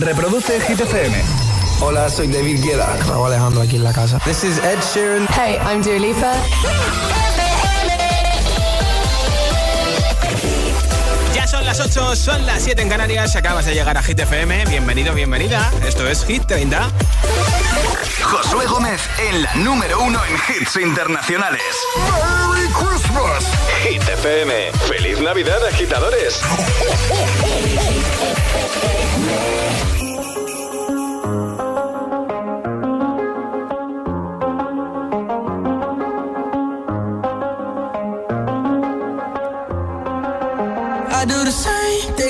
Reproduce Hit FM. Hola, soy David Guetta. Raúl Alejandro aquí en la casa. This is Ed Sheeran. Hey, I'm Dua Lipa. Son las 8, son las 7 en Canarias. Acabas de llegar a Hit FM. Bienvenido, bienvenida. Esto es Hit 30. Josué Gómez en la número uno en hits internacionales. ¡Merry Christmas! Hit FM. ¡Feliz Navidad, agitadores!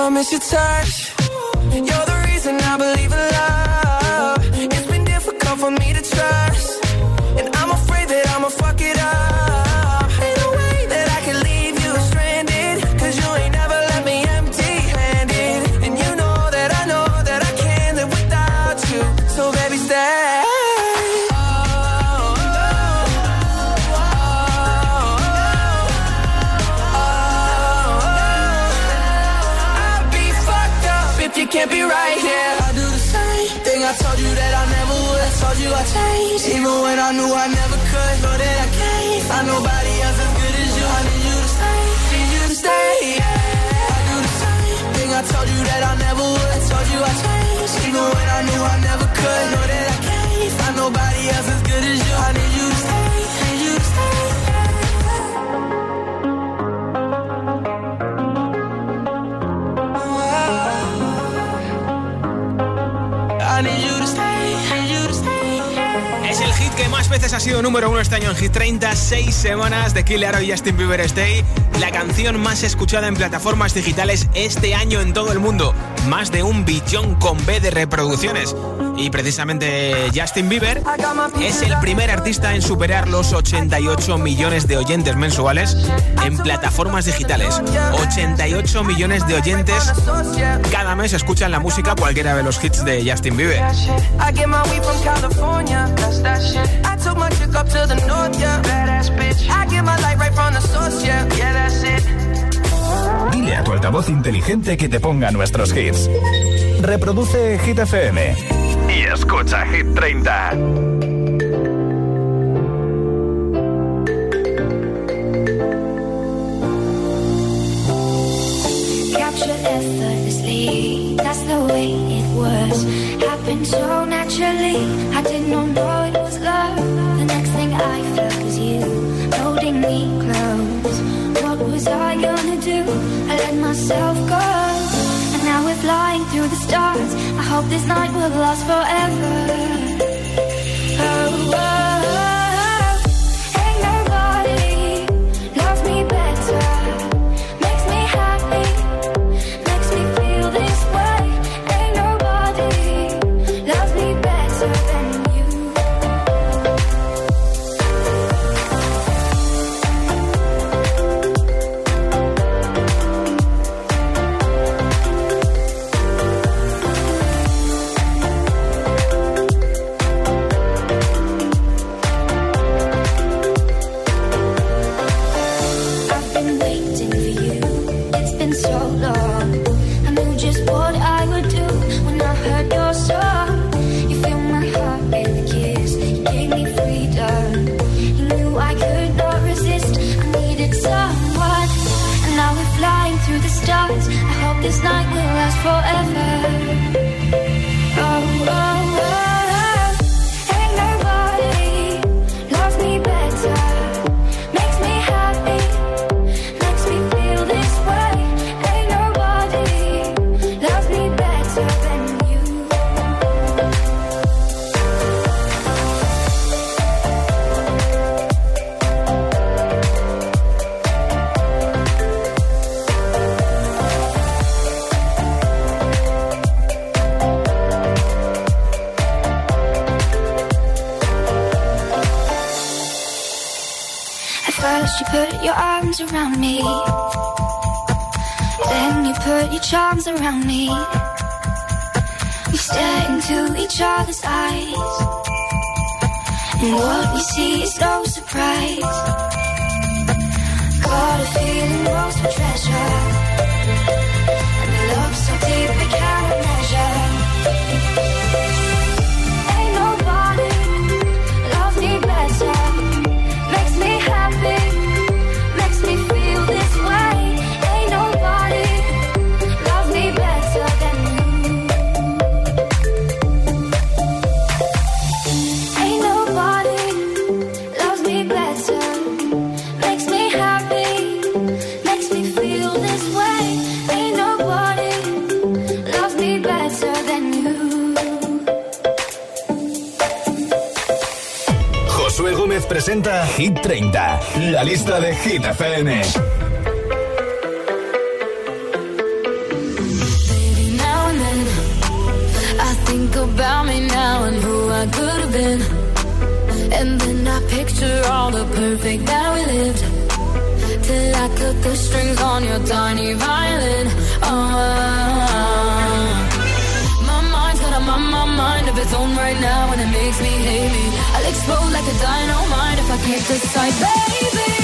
I miss your touch. You're the reason I believe ha sido número uno este año en Hit 30, seis semanas de Killer y Justin Bieber Stay, la canción más escuchada en plataformas digitales este año en todo el mundo, más de un billón con B de reproducciones. Y precisamente Justin Bieber es el primer artista en superar los 88 millones de oyentes mensuales en plataformas digitales. 88 millones de oyentes cada mes escuchan la música cualquiera de los hits de Justin Bieber. Dile a tu altavoz inteligente que te ponga nuestros hits. Reproduce Hit FM. Escucha Hit 30. Capture effortlessly, that's the way it was. Happened so naturally, I did not know hope this night will last forever. Put your charms around me. We stare into each other's eyes. And what we see is no surprise. Got a feeling lost for treasure. And the love so deep presenta Hit 30, la lista de Hit FM. Now and then, I think about me now and who I could have been. And then I picture all the perfect that we lived. Till I cut the strings on your tiny violin. Oh, my mind's got a my, my mind of its own right now, and it makes me hate me. I'll explode like a dynamite hit the side, baby.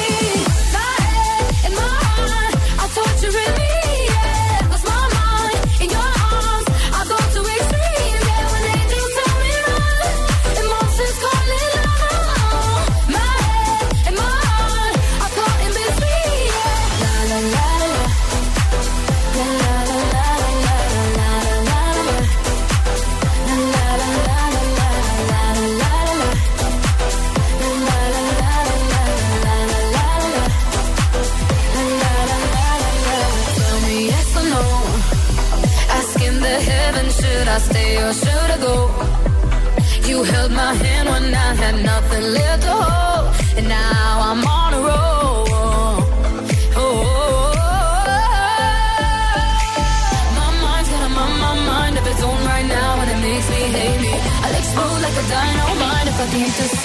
siento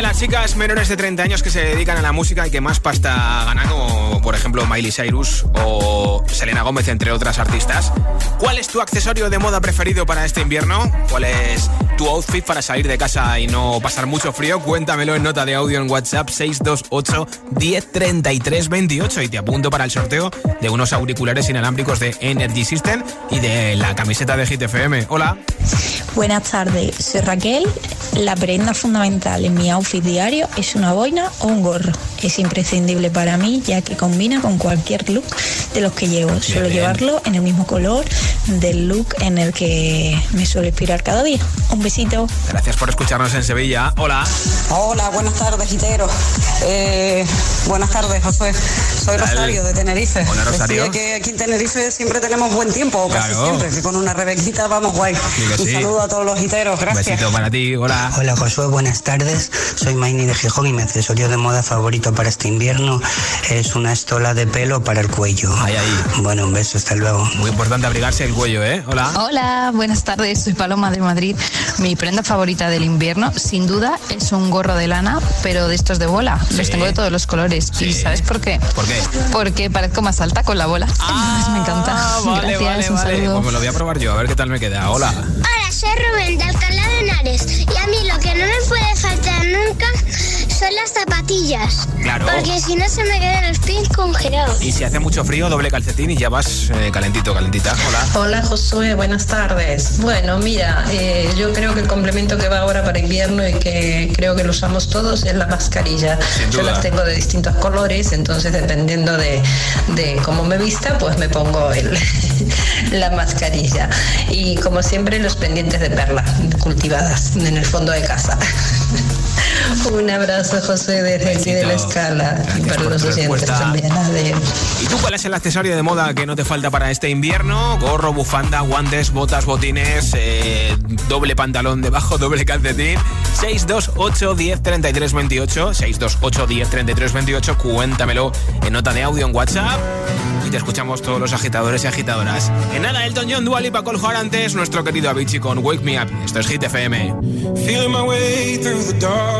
de las chicas menores de 30 años que se dedican a la música y que más pasta ganan, como por ejemplo Miley Cyrus o Selena Gómez, entre otras artistas. ¿Cuál es tu accesorio de moda preferido para este invierno? ¿Cuál es tu outfit para salir de casa y no pasar mucho frío? Cuéntamelo en nota de audio en WhatsApp 628 1033 28 y te apunto para el sorteo de unos auriculares inalámbricos de Energy System y de la camiseta de Hit FM. Hola. Buenas tardes, soy Raquel. La prenda fundamental en mi outfit diario es una boina o un gorro. Es imprescindible para mí ya que combina con cualquier look de los que llevo. Suelo bien. llevarlo en el mismo color del look en el que me suelo inspirar cada día. Un besito. Gracias por escucharnos en Sevilla. Hola. Hola, buenas tardes, Gitero. Eh, buenas tardes, José. Soy? Rosario, de Tenerife. Hola, Rosario. Decía que aquí en Tenerife siempre tenemos buen tiempo, o casi Claro. siempre, que con una rebequita vamos guay. Sí que Un sí. saludo a todos los giteros, Un gracias. besito para ti. Hola. Hola Josué, buenas tardes. Soy Maini de Gijón y mi accesorio de moda favorito para este invierno es una estola de pelo para el cuello. Ahí, ahí. Bueno, un beso, hasta luego. Muy importante abrigarse el cuello, ¿eh? Hola. Hola, buenas tardes, soy Paloma de Madrid. Mi prenda favorita del invierno, sin duda, es un gorro de lana, pero de estos de bola. Los tengo de todos los colores. ¿Y sabes por qué? ¿Por qué? Porque parezco más alta con la bola. me encanta. Vale, Gracias, un vale, saludo. Pues me lo voy a probar yo, a ver qué tal me queda. Hola. Hola, soy Rubén de Alcalá de Henares y a mí lo que no me puede faltar nunca son las zapatillas. Claro. Porque si no se me quedan los pies congelados. Y si hace mucho frío, doble calcetín y ya vas eh, calentito, calentita. Hola. Hola Josué, buenas tardes. Bueno, mira, eh, yo creo que el complemento que va ahora para invierno y que creo que lo usamos todos es la mascarilla. Sin Yo duda. las tengo de distintos colores, entonces dependiendo de, de cómo me vista, pues me pongo el, la mascarilla. Y como siempre, los pendientes de perla cultivadas en el fondo de casa. Un abrazo, José, desde aquí de la escala y para por los oyentes también. Adiós. ¿Y tú cuál es el accesorio de moda que no te falta para este invierno? Gorro, bufanda, guantes, botas, botines, eh, doble pantalón debajo, doble calcetín. 628 10 33 28. 628 10 33 28. Cuéntamelo en nota de audio en WhatsApp. Y te escuchamos todos los agitadores y agitadoras. En nada, Elton John, Dual y Paco antes, nuestro querido Avicii con Wake Me Up. Esto es Hit FM. Feeling my way through the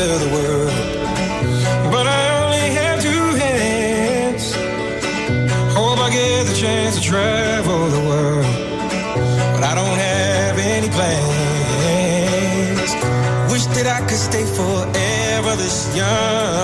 of the world, but I only have two hands. Hope I get the chance to travel the world, but I don't have any plans. Wish that I could stay forever this young,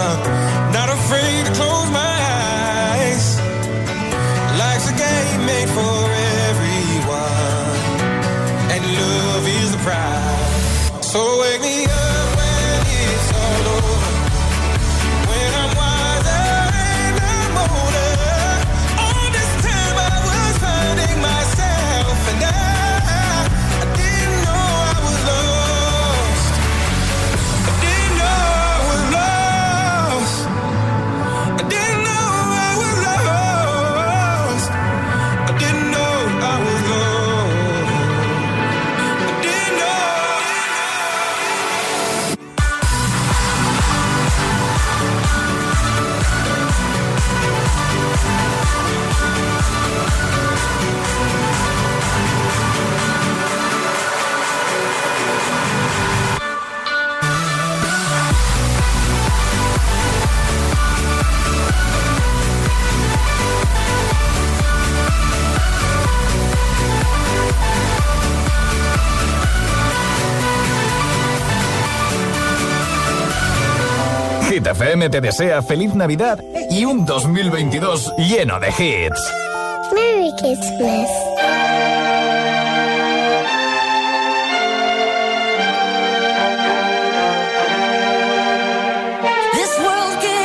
FM te desea feliz Navidad y un 2022 lleno de hits. Merry Christmas. This world can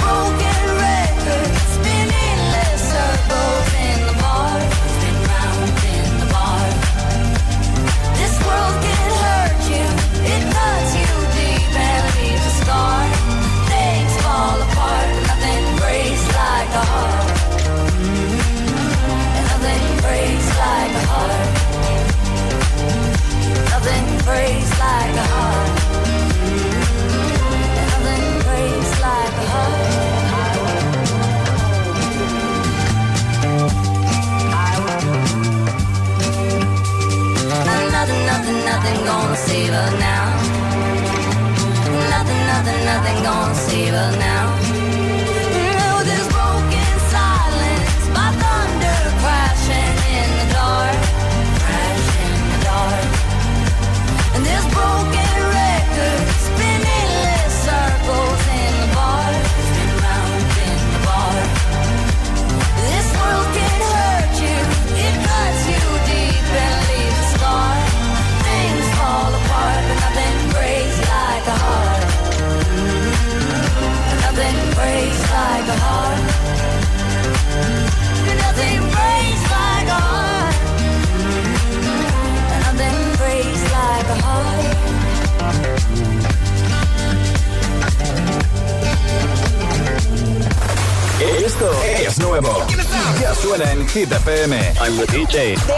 broken record spinning less circles. DJ.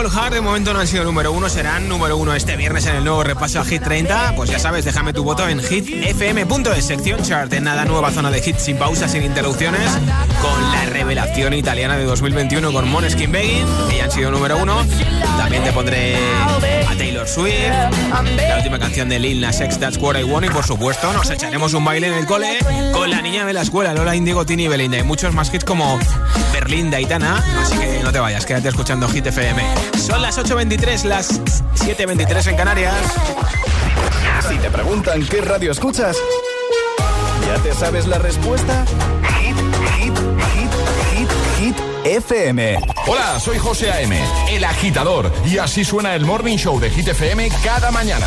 De momento no han sido número uno, serán número uno este viernes en el nuevo repaso a Hit 30. Pues ya sabes, déjame tu voto en hitfm.es, sección chart, en nada nueva zona de hits sin pausas, sin interrupciones, con la revelación italiana de 2021 con Moneskin Begging, que han sido número uno. También te pondré a Taylor Swift, la última canción de Lil Nas X, That's What I Want, y por supuesto nos echaremos un baile en el cole con la niña de la escuela, Lola Indigo, Tini y Belinda, y muchos más hits como Berlinda y Tana, así que no te vayas, quédate escuchando Hit FM. Son las 8.23, las 7.23 en Canarias. Si te preguntan qué radio escuchas, ¿ya te sabes la respuesta? Hit, hit, hit, hit, hit, FM. Hola, soy José A.M., el agitador, y así suena el Morning Show de Hit FM cada mañana.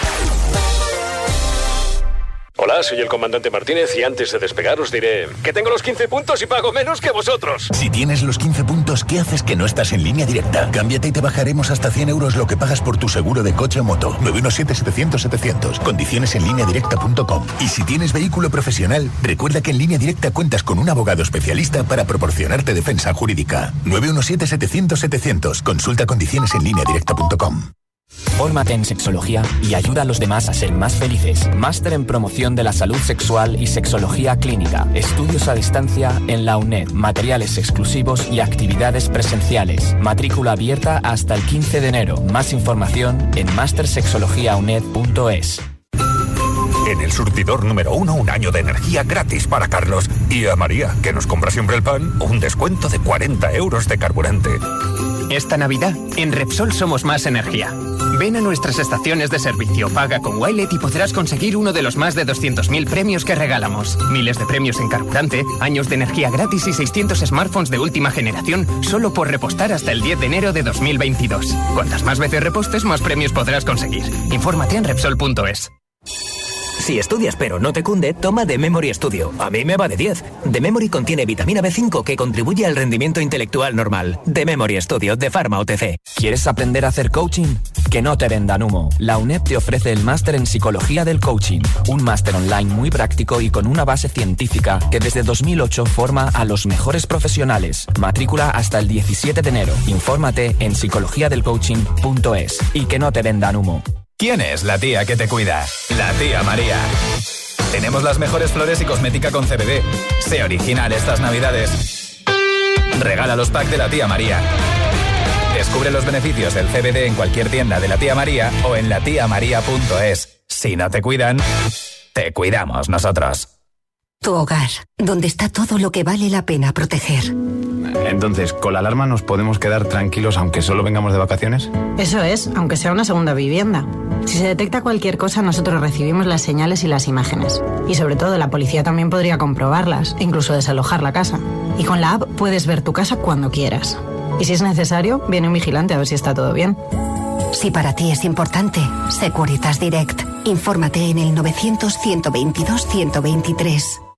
Hola, soy el comandante Martínez y antes de despegar os diré que tengo los 15 puntos y pago menos que vosotros. Si tienes los 15 puntos, ¿qué haces que no estás en línea directa? Cámbiate y te bajaremos hasta 100 euros lo que pagas por tu seguro de coche o moto. 917-700-700. Condiciones en línea directa.com. Y si tienes vehículo profesional, recuerda que en línea directa cuentas con un abogado especialista para proporcionarte defensa jurídica. 917-700-700. Consulta condiciones en línea directa.com. Fórmate en sexología y ayuda a los demás a ser más felices. Máster en promoción de la salud sexual y sexología clínica. Estudios a distancia en la UNED. Materiales exclusivos y actividades presenciales. Matrícula abierta hasta el 15 de enero. Más información en mastersexologiauned.es. En el surtidor número uno, un año de energía gratis para Carlos. Y a María, que nos compra siempre el pan, un descuento de 40 euros de carburante. Esta Navidad, en Repsol somos más energía. Ven a nuestras estaciones de servicio, paga con Wilet y podrás conseguir uno de los más de 200.000 premios que regalamos. Miles de premios en carburante, años de energía gratis y 600 smartphones de última generación solo por repostar hasta el 10 de enero de 2022. Cuantas más veces repostes, más premios podrás conseguir. Infórmate en Repsol.es. Si estudias pero no te cunde, toma The Memory Studio. A mí me va de 10. The Memory contiene vitamina B5 que contribuye al rendimiento intelectual normal. The Memory Studio de Pharma OTC. ¿Quieres aprender a hacer coaching? Que no te vendan humo. La UNED te ofrece el máster en psicología del coaching. Un máster online muy práctico y con una base científica que desde 2008 forma a los mejores profesionales. Matrícula hasta el 17 de enero. Infórmate en psicologiadelcoaching.es. Y que no te vendan humo. ¿Quién es la tía que te cuida? La tía María. Tenemos las mejores flores y cosmética con CBD. Sé original estas navidades. Regala los packs de la tía María. Descubre los beneficios del CBD en cualquier tienda de la tía María o en latiamaría.es. Si no te cuidan, te cuidamos nosotros. Tu hogar, donde está todo lo que vale la pena proteger. Entonces, ¿con la alarma nos podemos quedar tranquilos aunque solo vengamos de vacaciones? Eso es, aunque sea una segunda vivienda. Si se detecta cualquier cosa, nosotros recibimos las señales y las imágenes. Y sobre todo, la policía también podría comprobarlas, incluso desalojar la casa. Y con la app puedes ver tu casa cuando quieras. Y si es necesario, viene un vigilante a ver si está todo bien. Si para ti es importante, Securitas Direct. Infórmate en el 900-122-123.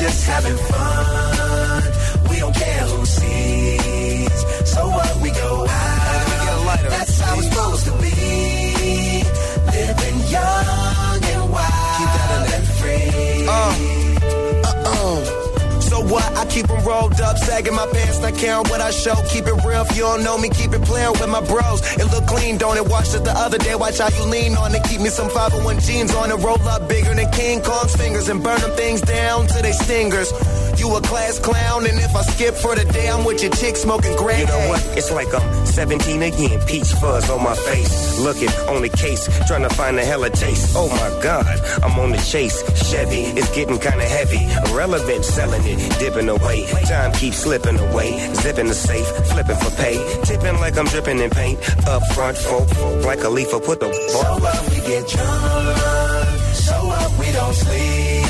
Just having fun. We don't care who sees. So what we go out. That's how it's supposed to be. Living young and wild. And free. Uh-uh. So what? I keep them rolled up, sagging my pants, not caring what I show. Keep it real if you don't know me, keep it playing with my bros. It look clean, don't it? Watched it the other day, watch how you lean on it. Keep me some 501 jeans on it, roll up bigger than King Kong's fingers and burn them things down to they stingers. You a class clown, and if I skip for the day, I'm with your chick smoking gray. You know what? It's like I'm 17 again. Peach fuzz on my face. Looking on the case, trying to find a hella taste. Oh my god, I'm on the chase. Chevy, it's getting kinda heavy. Irrelevant, selling it, dipping away. Time keeps slipping away. Zipping the safe, flipping for pay. Tipping like I'm dripping in paint. Up front, folk, like a leaf, put the ball. So up, we get drunk. So up, we don't sleep.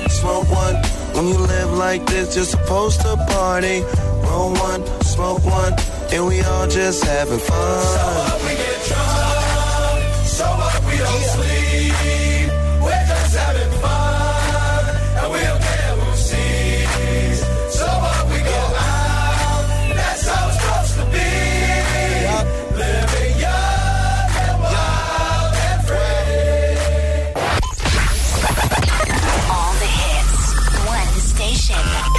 When you live like this, you're supposed to party. Roll one, smoke one, and we all just having fun. So up, we get drunk. So up, we don't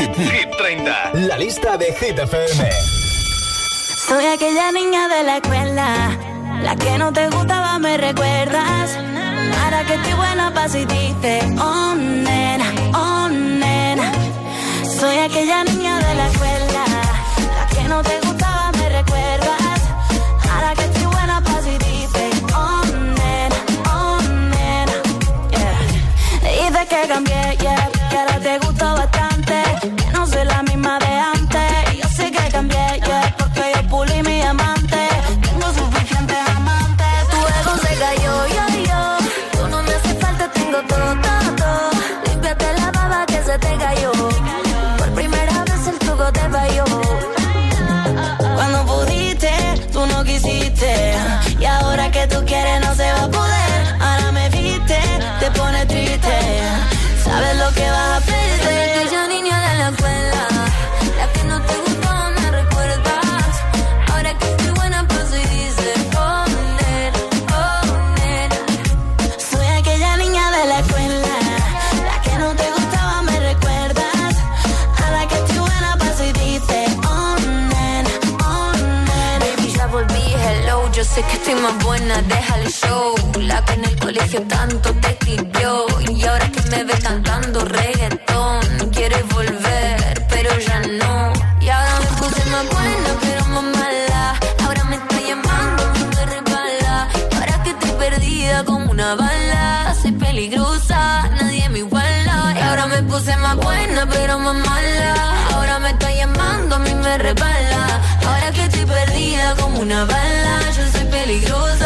Hit, Hit, Hit 30. La lista de Hit FM. Soy aquella niña de la escuela, la que no te gustaba, me recuerdas. Ahora que estoy buena, paso y dice, oh nena, oh nena. Soy aquella niña de la escuela, la que no te sé que estoy más buena, deja el show. La que en el colegio tanto te escribió. Y ahora que me ves cantando reggaetón, quieres volver, pero ya no. Y ahora me puse más buena, pero más mala. Ahora me está llamando, me resbala. Y ahora que estoy perdida como una bala. Soy peligrosa, nadie me iguala. Y ahora me puse más buena, pero más mala. Ahora me está llamando, a mí me resbala. Ahora que estoy perdida como una bala. peligrosa.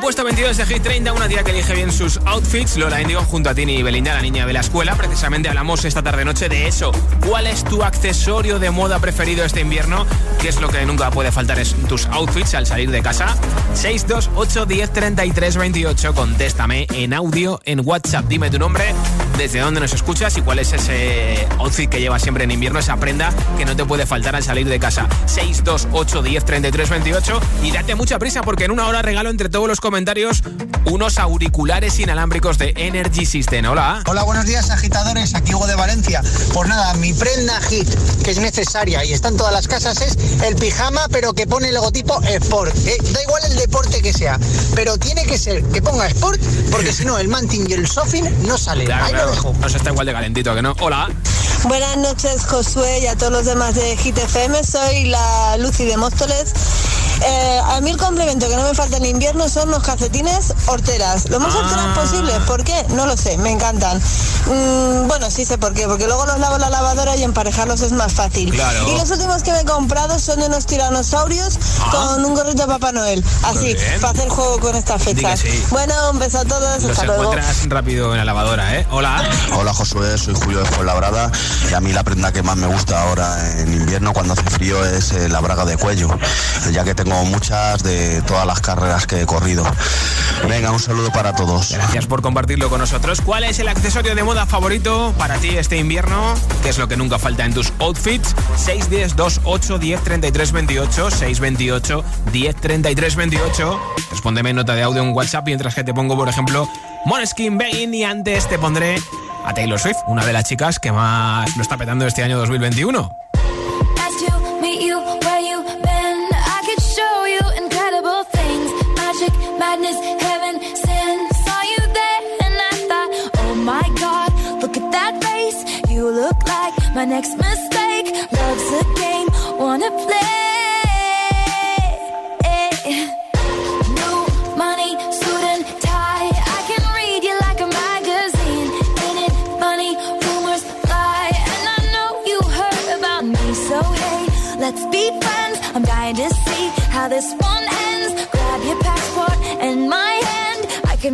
Puesto 22 de Hit 30, una tía que elige bien sus outfits, Lola Indigo junto a Tini y Belinda, la niña de la escuela. Precisamente hablamos esta tarde-noche de eso. ¿Cuál es tu accesorio de moda preferido este invierno? ¿Qué es lo que nunca puede faltar en tus outfits al salir de casa? 628 10 33 28. Contéstame en audio en WhatsApp. Dime tu nombre, desde dónde nos escuchas y cuál es ese outfit que llevas siempre en invierno, esa prenda que no te puede faltar al salir de casa. 628 10 33 28. Y date mucha prisa porque en una hora regalo entre todos los comentarios unos auriculares inalámbricos de Energy System. Hola. Hola, buenos días agitadores, aquí Hugo de Valencia. Pues nada, mi prenda hit, que es necesaria y está en todas las casas, es el pijama, pero que pone el logotipo Sport. Eh, da igual el deporte que sea, pero tiene que ser que ponga Sport, porque si no, el manting y el sofin no salen. Claro, Ahí claro. lo dejo. No se está igual de calentito que no. Hola. Buenas noches, Josué, y a todos los demás de Hit FM. Soy la Lucy de Móstoles. Eh, a mí el complemento que no me falta en invierno son los calcetines horteras. Lo más horteras posible. ¿Por qué? No lo sé, me encantan. Mm, bueno, sí sé por qué, porque luego los lavo en la lavadora y emparejarlos es más fácil. Claro. Y los últimos que me he comprado son de unos tiranosaurios con un gorrito de Papá Noel. Así, para hacer juego con estas fechas. sí. Bueno, un beso a todos, Los hasta luego. encuentras rápido en la lavadora, ¿eh? Hola. Hola Josué, soy Julio de Fuenlabrada y a mí la prenda que más me gusta ahora en invierno cuando hace frío es eh, la braga de cuello, ya que tengo tengo muchas de todas las carreras que he corrido. Venga, un saludo para todos. Gracias por compartirlo con nosotros. ¿Cuál es el accesorio de moda favorito para ti este invierno? ¿Qué es lo que nunca falta en tus outfits? 610 28 10 33 28 628 10 33 28 Respóndeme nota de audio en WhatsApp mientras que te pongo, por ejemplo, Moneskin Bane y antes te pondré a Taylor Swift, una de las chicas que más lo está petando este año 2021. Madness, heaven, sin. Saw you there and I thought, oh my god, look at that face. You look like my next mistake. Love's a game, wanna play. New money, suit and tie. I can read you like a magazine. Ain't it funny? Rumors fly, and I know you heard about me. So hey, let's be friends. I'm dying to see how this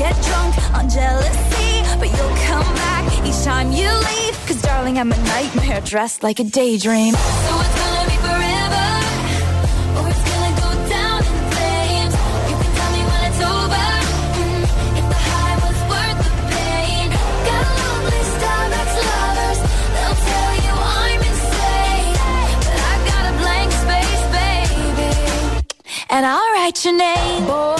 Get drunk on jealousy, but you'll come back each time you leave. Cause darling, I'm a nightmare dressed like a daydream. So it's gonna be forever, or it's gonna go down in flames. You can tell me when it's over. mm, if the high was worth the pain. Got list of ex-lovers. They'll tell you I'm insane, but I've got a blank space, baby and I'll write your name. Want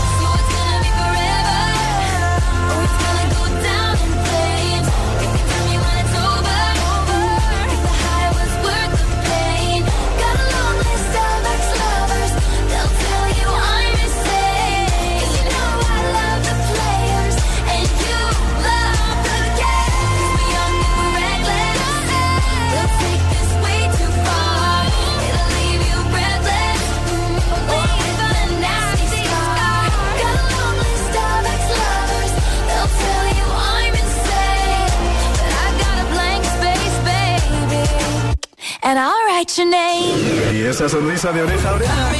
And I'll write your name. Y esa sonrisa de oreja a oreja.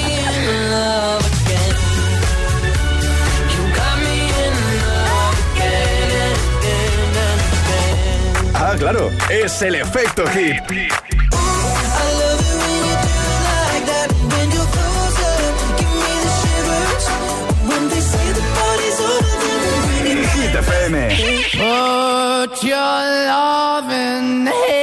Ah, claro, es el efecto hit. Hit FM. Put your loving hand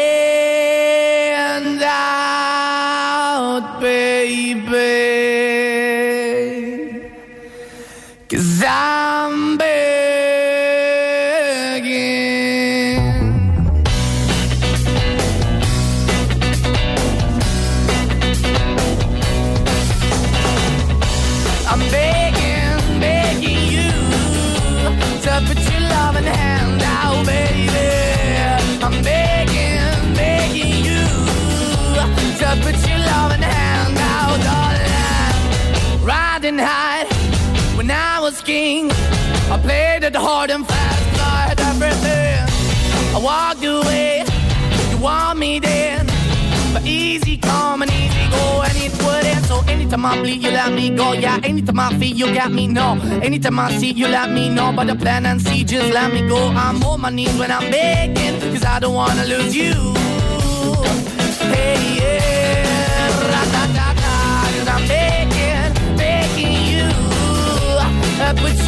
anytime I bleed, you let me go. Yeah, anytime I feel, you got me. No, anytime I see, you let me know. But the plan and see, just let me go. I'm on my knees when I'm begging, cause I don't wanna lose you. Hey, yeah, ra-da-da-da, cause I'm begging, begging you. Uh, put your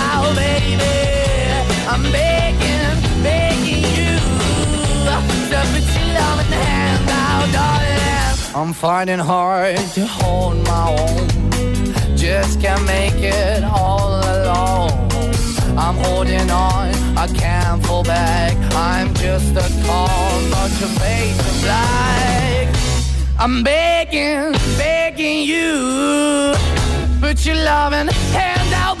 baby. I'm begging, begging you to put your love in the hand now, darling. I'm finding hard to hold my own. Just can't make it all alone. I'm holding on, I can't fall back. I'm just a call, not to make the black. I'm begging, begging you. Put your loving hand out.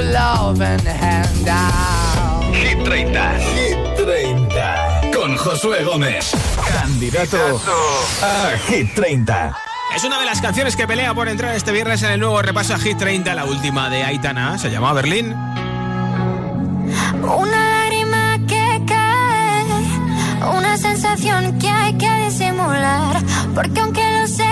Your loving hand out. Hit 30. Hit 30. Con Josué Gómez. Candidato a Hit 30. Es una de las canciones que pelea por entrar este viernes en el nuevo repaso a Hit 30, la última de Aitana. Se llama Berlín. Una lágrima que cae, una sensación que hay que disimular. Porque aunque lo sé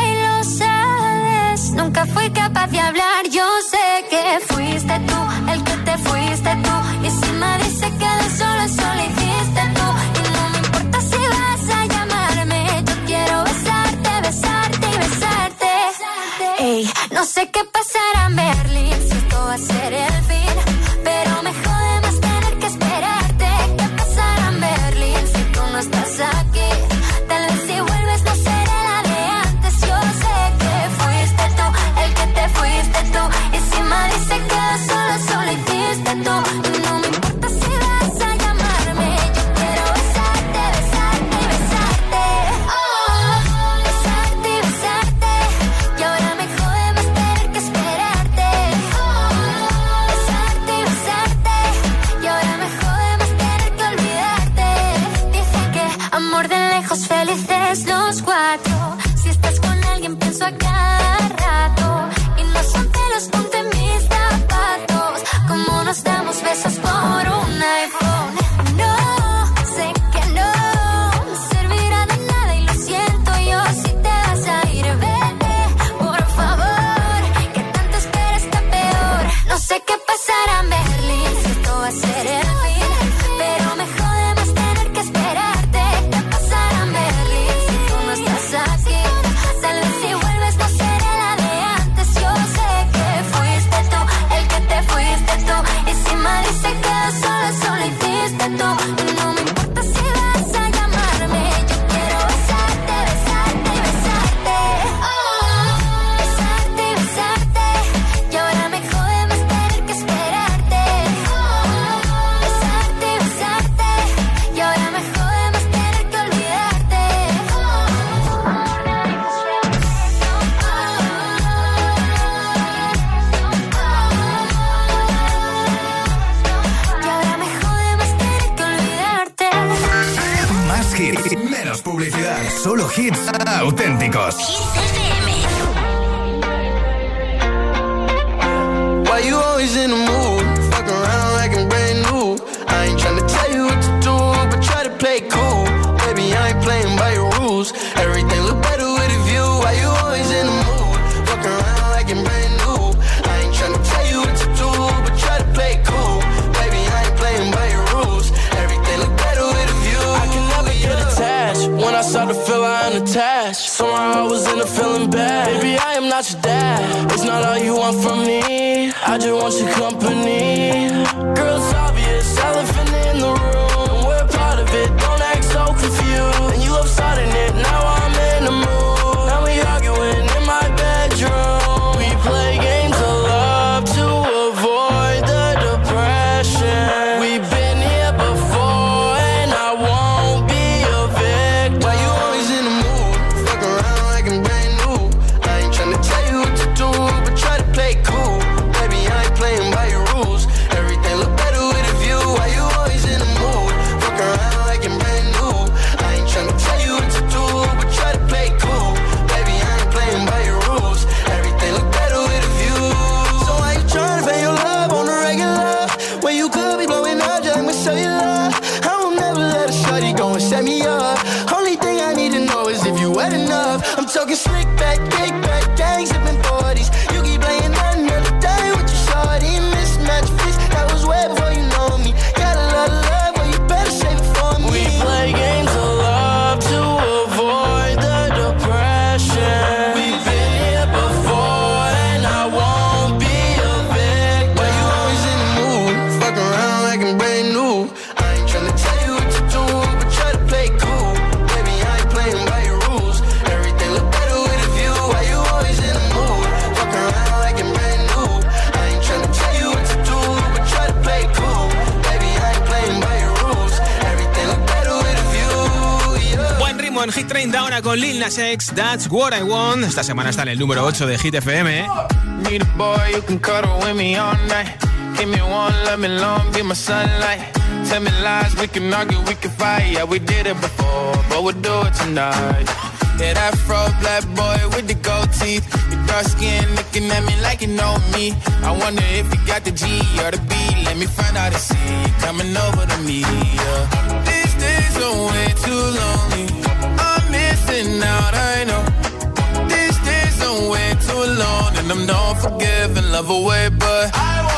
nunca fui capaz de hablar. Yo sé que fuiste tú el que te fuiste tú. Y si me dice que de solo solo hiciste tú. Y no me importa si vas a llamarme, yo quiero besarte, besarte y besarte. Ey, no sé qué pasará con Lil Nas X, That's What I Want. Esta semana está en el número 8 de Hit FM. Need a boy you can cuddle with me all night. Give me one, let me long, be my sunlight. Tell me lies, we can argue, we can fight. Yeah, we did it before, but we'll do it tonight. Yeah, that fro black boy with the gold teeth. Your dark skin looking at me like you know me. I wonder if you got the G or the B. Let me find out and see coming over to me. Yeah. These days are way too lonely. I'm out, I know. These days are way too long, and I'm not forgiving, love away, but I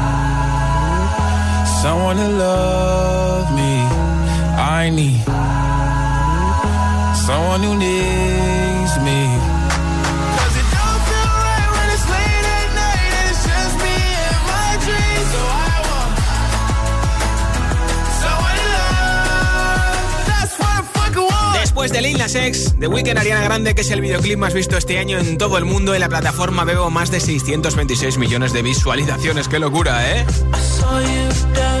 someone to love me. I need someone who needs me. 'Cause it don't feel right when it's late at night and it's just me and my dreams. So I want someone to love. That's what I fucking want. Después de Lil Nas X, The Weeknd Ariana Grande, que es el videoclip más visto este año en todo el mundo, en la plataforma Bebo más de 626 millones de visualizaciones. ¡Qué locura, eh! saw you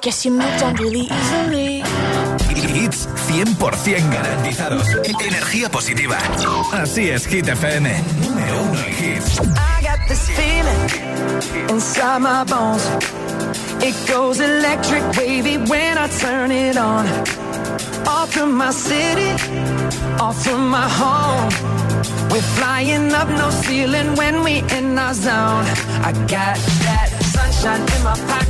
guess you moved on really easily. Hits 100% garantizados. Energía positiva. Así es, Hit FM. Número uno en hits. I got this feeling inside my bones. It goes electric wavy when I turn it on. Off from my city, off from my home. We're flying up no ceiling when we in our zone. I got that sunshine in my pocket,